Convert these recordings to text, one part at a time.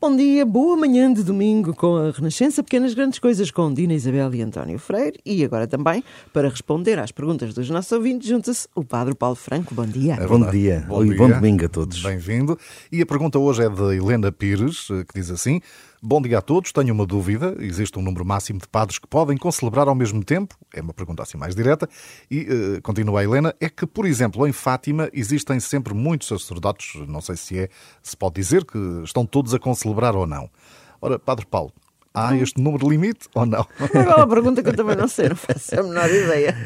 bom dia, boa manhã de domingo com a Renascença Pequenas Grandes Coisas com Dina Isabel e António Freire. E agora também, para responder às perguntas dos nossos ouvintes, junta-se o Padre Paulo Franco. Bom dia. É bom dia. Bom, Oi, dia. bom domingo a todos. Bem-vindo. E a pergunta hoje é de Helena Pires, que diz assim: Bom dia a todos. Tenho uma dúvida. Existe um número máximo de padres que podem concelebrar ao mesmo tempo? É uma pergunta assim mais direta. E uh, continua a Helena: é que, por exemplo, em Fátima existem sempre muitos sacerdotes, não sei se é, se pode dizer que estão todos a concelebrar ou não. Ora, Padre Paulo, Há este número limite ou não? É uma pergunta que eu também não sei, não faço a menor ideia.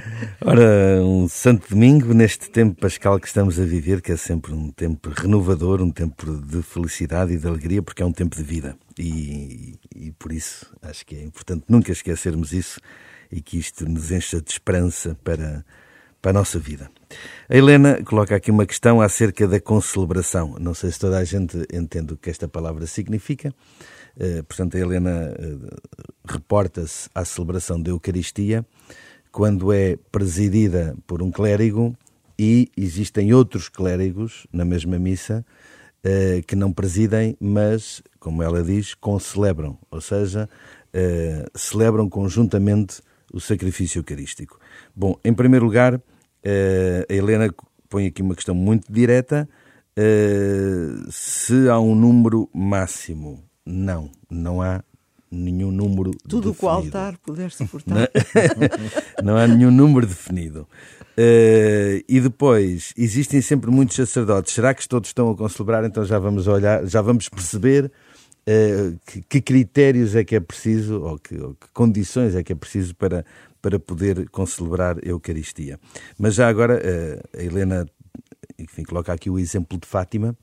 Ora, um santo domingo neste tempo pascal que estamos a viver, que é sempre um tempo renovador, um tempo de felicidade e de alegria, porque é um tempo de vida. E, e por isso acho que é importante nunca esquecermos isso e que isto nos encha de esperança para, para a nossa vida. A Helena coloca aqui uma questão acerca da concelebração. Não sei se toda a gente entende o que esta palavra significa. Eh, portanto, a Helena eh, reporta-se à celebração da Eucaristia quando é presidida por um clérigo e existem outros clérigos na mesma missa eh, que não presidem, mas, como ela diz, concelebram, ou seja, celebram conjuntamente o sacrifício eucarístico. Bom, em primeiro lugar, a Helena põe aqui uma questão muito direta. se há um número máximo não, não há nenhum número Tudo definido. o altar puder suportar. Não, não há nenhum número definido. Uh, e depois, existem sempre muitos sacerdotes. Será que todos estão a concelebrar? Então já vamos olhar, já vamos perceber uh, que, que, critérios é que é preciso, ou que, ou que, condições é que é preciso para, para poder concelebrar a Eucaristia. Mas já agora, uh, a Helena enfim, coloca aqui o exemplo de Fátima,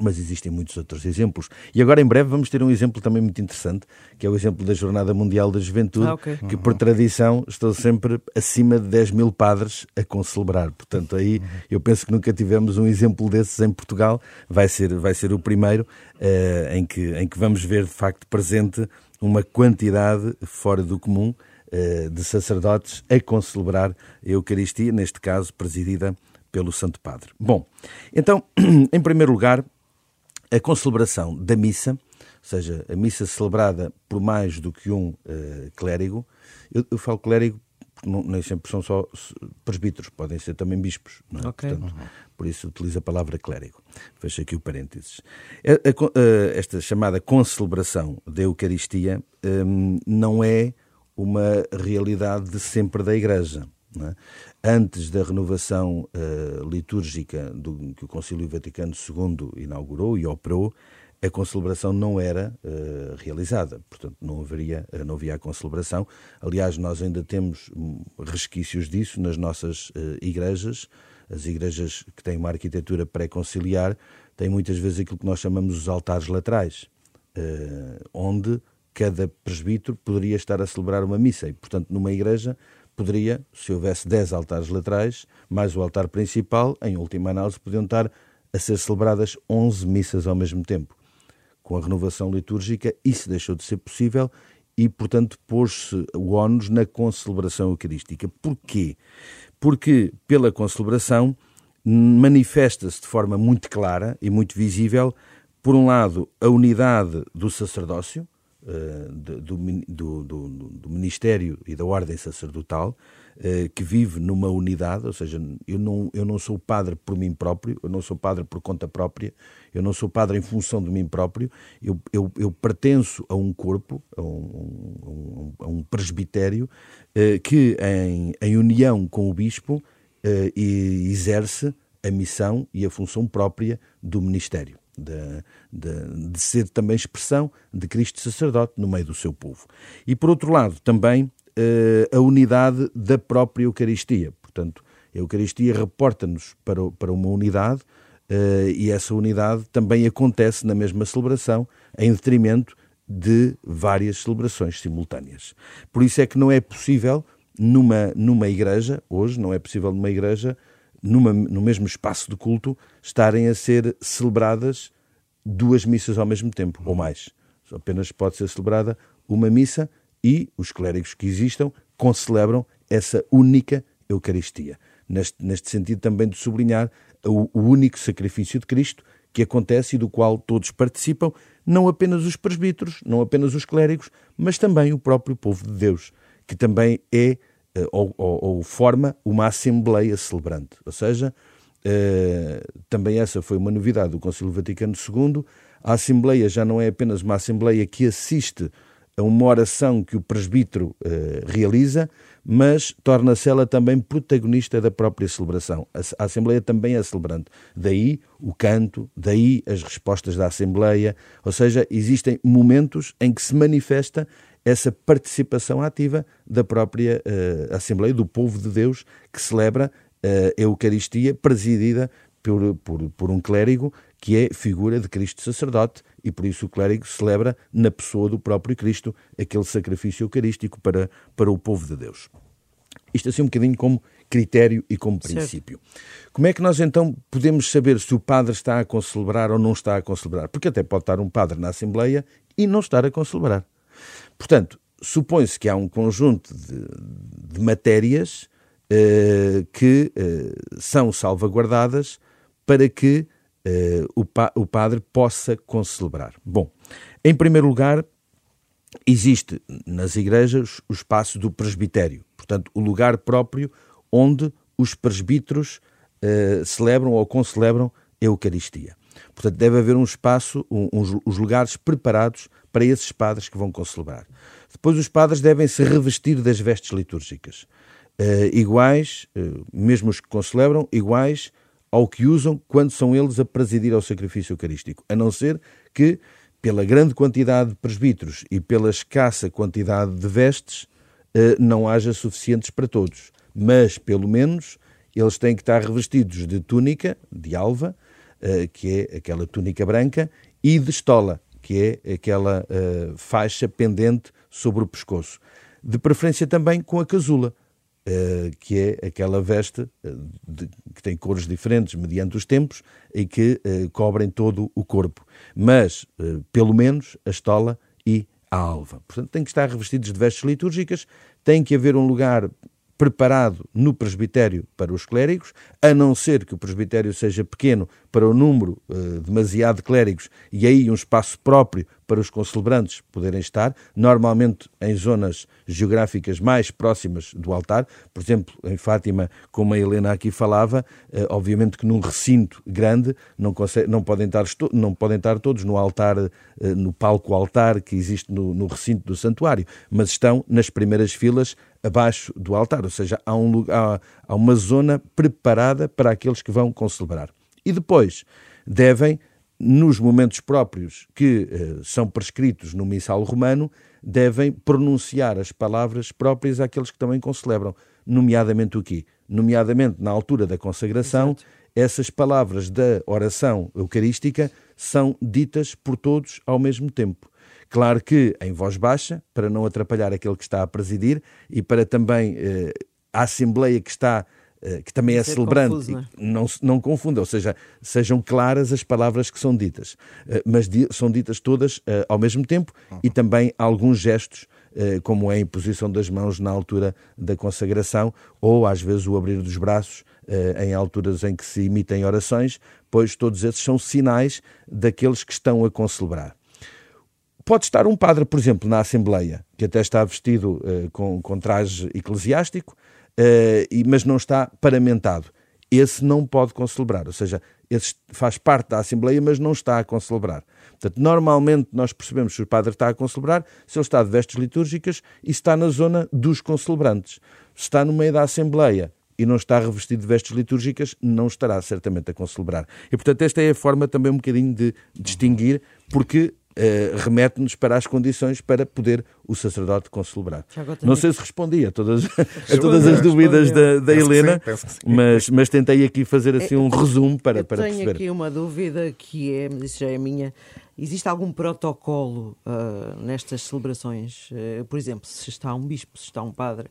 mas existem muitos outros exemplos. E agora, em breve, vamos ter um exemplo também muito interessante, que é o exemplo da Jornada Mundial da Juventude, ah, okay. que, por tradição, estão sempre acima de 10 mil padres a concelebrar. Portanto, aí eu penso que nunca tivemos um exemplo desses em Portugal. Vai ser, vai ser o primeiro uh, em, que, em que vamos ver, de facto, presente uma quantidade fora do comum uh, de sacerdotes a concelebrar a Eucaristia, neste caso, presidida pelo Santo Padre. Bom, então, em primeiro lugar, a concelebração da missa, ou seja, a missa celebrada por mais do que um uh, clérigo, eu, eu, falo clérigo porque não, nem sempre são só presbíteros, podem ser também bispos. Não é? okay. Portanto, uhum. Por isso utilizo a palavra clérigo. Fecho aqui o parênteses. A, a, a, esta chamada concelebração da Eucaristia um, não é uma realidade de sempre da Igreja. É? Antes da renovação uh, litúrgica do, que o Concílio Vaticano II inaugurou e operou, a concelebração não era uh, realizada, portanto não haveria, uh, não havia a concelebração. Aliás, nós ainda temos hum, resquícios disso nas nossas uh, igrejas. As igrejas que têm uma arquitetura pré-conciliar têm muitas vezes aquilo que nós chamamos os altares laterais, onde cada presbítero poderia estar a celebrar uma missa e, portanto, numa igreja poderia, se houvesse 10 altares laterais, mais o altar principal, em última análise, podiam estar a ser celebradas 11 missas ao mesmo tempo. Com a renovação litúrgica, isso deixou de ser possível e, portanto, pôs-se o ónus na concelebração eucarística. Porquê? Porque, pela concelebração, manifesta-se de forma muito clara e muito visível, por um lado, a unidade do sacerdócio, do, do, do, do, Ministério e da Ordem Sacerdotal, eh, que vive numa unidade, ou seja, eu não, eu não sou padre por mim próprio, eu não sou padre por conta própria, eu não sou padre em função de mim próprio, eu, eu, eu pertenço a um corpo, a um, um, a um presbitério, eh, que em, em união com o bispo exerce a missão e a função própria do ministério de, de, de, ser também expressão de Cristo sacerdote no meio do seu povo. E, por outro lado, também eh, a unidade da própria Eucaristia. Portanto, a Eucaristia reporta-nos para, para uma unidade eh, e essa unidade também acontece na mesma celebração, em detrimento de várias celebrações simultâneas. Por isso é que não é possível, numa, numa igreja, hoje, não é possível numa igreja numa, no mesmo espaço de culto, estarem a ser celebradas duas missas ao mesmo tempo, ou mais. Apenas pode ser celebrada uma missa e os clérigos que existam concelebram essa única Eucaristia. Neste, neste sentido também de sublinhar o, o único sacrifício de Cristo que acontece e do qual todos participam, não apenas os presbíteros, não apenas os clérigos, mas também o próprio povo de Deus, que também é ou, ou, ou forma uma assembleia celebrante. Ou seja, eh, também essa foi uma novidade do Concílio Vaticano II. A Assembleia já não é apenas uma Assembleia que assiste a uma oração que o presbítero eh, realiza, mas torna-se ela também protagonista da própria celebração. A Assembleia também é celebrante. Daí o canto, daí as respostas da Assembleia, ou seja, existem momentos em que se manifesta essa participação ativa da própria uh, Assembleia, do povo de Deus, que celebra uh, a Eucaristia, presidida por, por, por um clérigo que é figura de Cristo sacerdote, e por isso o clérigo celebra na pessoa do próprio Cristo aquele sacrifício eucarístico para, para o povo de Deus. Isto assim um bocadinho como critério e como princípio. Certo. Como é que nós então podemos saber se o padre está a concelebrar ou não está a concelebrar? Porque até pode estar um padre na Assembleia e não estar a concelebrar. Portanto, supõe-se que há um conjunto de, de matérias uh, que uh, são salvaguardadas para que uh, o, pa o padre possa concelebrar. Bom, em primeiro lugar, existe nas igrejas o espaço do presbitério, portanto, o lugar próprio onde os presbíteros celebram ou concelebram a Eucaristia. Portanto, deve haver um espaço, um, uns, os lugares preparados para esses padres que vão concelebrar. Depois, os padres devem se revestir das vestes litúrgicas, uh, iguais, uh, mesmo os que concelebram, iguais ao que usam quando são eles a presidir ao sacrifício eucarístico, a não ser que, pela grande quantidade de presbíteros e pela escassa quantidade de vestes, uh, não haja suficientes para todos. Mas, pelo menos, eles têm que estar revestidos de túnica, de alva, que é aquela túnica branca, e de estola, que é aquela uh, faixa pendente sobre o pescoço. De preferência também com a casula, uh, que é aquela veste que tem cores diferentes mediante os tempos e que cobrem todo o corpo. Mas, pelo menos, a estola e a alva. Portanto, tem que estar revestidos de vestes litúrgicas, tem que haver um lugar preparado no presbitério para os clérigos, a não ser que o presbitério seja pequeno para o número uh, demasiado de clérigos e aí um espaço próprio para os concelebrantes poderem estar, normalmente em zonas geográficas mais próximas do altar, por exemplo, em Fátima, como a Helena aqui falava, uh, obviamente que num recinto grande não, consegue, não, podem, estar, não podem estar todos no altar, uh, no palco-altar que existe no, no recinto do santuário, mas estão nas primeiras filas abaixo do altar, ou seja, há, um lugar, há, uma zona preparada para aqueles que vão concelebrar. E depois devem, nos momentos próprios que eh, são prescritos no missal romano, devem pronunciar as palavras próprias àqueles que também concelebram, nomeadamente o quê? Nomeadamente na altura da consagração, Exato. essas palavras da oração eucarística são ditas por todos ao mesmo tempo. Claro que em voz baixa, para não atrapalhar aquele que está a presidir e para também eh, a Assembleia que está eh, que também é celebrante, confuso, não, é? não, não confunda, ou seja, sejam claras as palavras que são ditas, eh, mas são ditas todas ao mesmo tempo e também alguns gestos, como é a imposição das mãos na altura da consagração ou às vezes o abrir dos braços em alturas em que se emitem orações, pois todos esses são sinais daqueles que estão a concelebrar. Pode estar um padre, por exemplo, na Assembleia, que até está vestido uh, com, com traje eclesiástico, uh, mas não está paramentado. Esse não pode concelebrar, ou seja, esse faz parte da Assembleia, mas não está a concelebrar. Portanto, normalmente nós percebemos se o padre está a concelebrar, se ele está de vestes litúrgicas e está na zona dos concelebrantes. Se está no meio da Assembleia e não está revestido de vestes litúrgicas, não estará certamente a concelebrar. E, portanto, esta é a forma também um bocadinho de distinguir, porque Uh, remete-nos para as condições para poder o sacerdote concelebrar. Não sei se respondi a todas, a todas as dúvidas da, da Helena, sim, mas, mas tentei aqui fazer assim um resumo para, eu para perceber. Tenho aqui uma dúvida que é, mas isso já é minha. Existe algum protocolo uh, nestas celebrações? Uh, por exemplo, se está um bispo, se está um padre,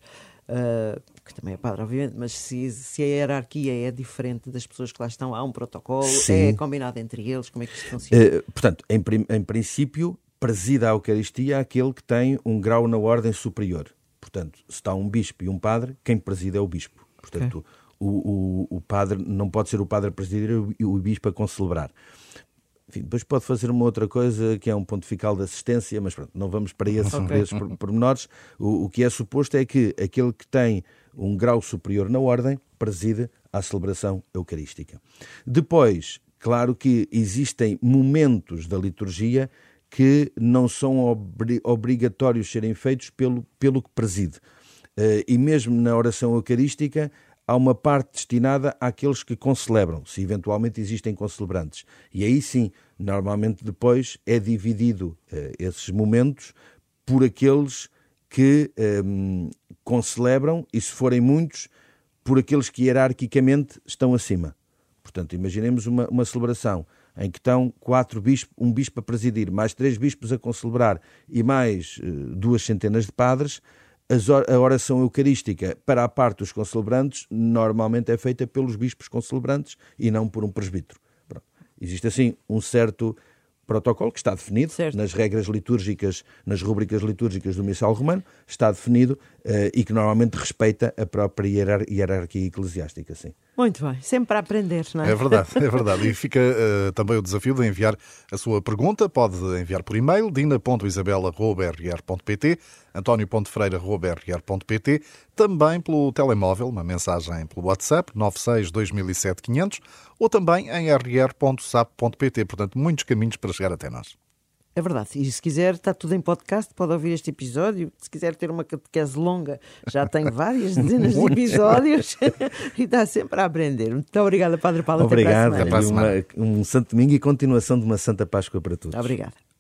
uh, que também é padre, obviamente, mas se, se, a hierarquia é diferente das pessoas que lá estão, há um protocolo, Sim. é combinado entre eles, como é que isto funciona? Uh, portanto, em, em princípio, presida a Eucaristia aquele que tem um grau na ordem superior. Portanto, se está um bispo e um padre, quem preside é o bispo. Portanto, okay. o, o, o, padre não pode ser o padre a presidir e o bispo a concelebrar. Enfim, depois pode fazer uma outra coisa que é um pontifical de assistência, mas pronto, não vamos para esses, okay. para esses pormenores. O, o que é suposto é que aquele que tem um grau superior na ordem preside à celebração eucarística. Depois, claro que existem momentos da liturgia que não são obri obrigatórios serem feitos pelo, pelo que preside. Uh, e mesmo na oração eucarística, há uma parte destinada àqueles que concelebram, se eventualmente existem concelebrantes. E aí sim, normalmente depois é dividido uh, esses momentos por aqueles que ehm, concelebram e, se forem muitos, por aqueles que hierarquicamente estão acima. Portanto, imaginemos uma, uma celebração em que estão quatro bispos, um bispo a presidir, mais três bispos a concelebrar e mais uh, duas centenas de padres a oração eucarística para a parte dos concelebrantes normalmente é feita pelos bispos concelebrantes e não por um presbítero. Pronto. Existe assim um certo protocolo que está definido certo. nas regras litúrgicas, nas rubricas litúrgicas do Missal Romano, está definido uh, e que normalmente respeita a própria hierarquia eclesiástica. Sim. Muito bem, sempre para aprender, não é? É verdade, é verdade. E fica uh, também o desafio de enviar a sua pergunta. Pode enviar por e-mail dina.isabela.rr.pt antonio.freira.rr.pt também pelo telemóvel, uma mensagem pelo WhatsApp 96 2007 500 ou também em rr.sap.pt. Portanto, muitos caminhos para chegar até nós. É verdade. E se quiser, está tudo em podcast, pode ouvir este episódio. Se quiser ter uma catequese longa, já tem várias dezenas de episódios e está sempre a aprender. Muito obrigada, Padre Paulo. Obrigado. Até para a semana. Uma, um Santo Domingo e continuação de uma Santa Páscoa para todos. Obrigada.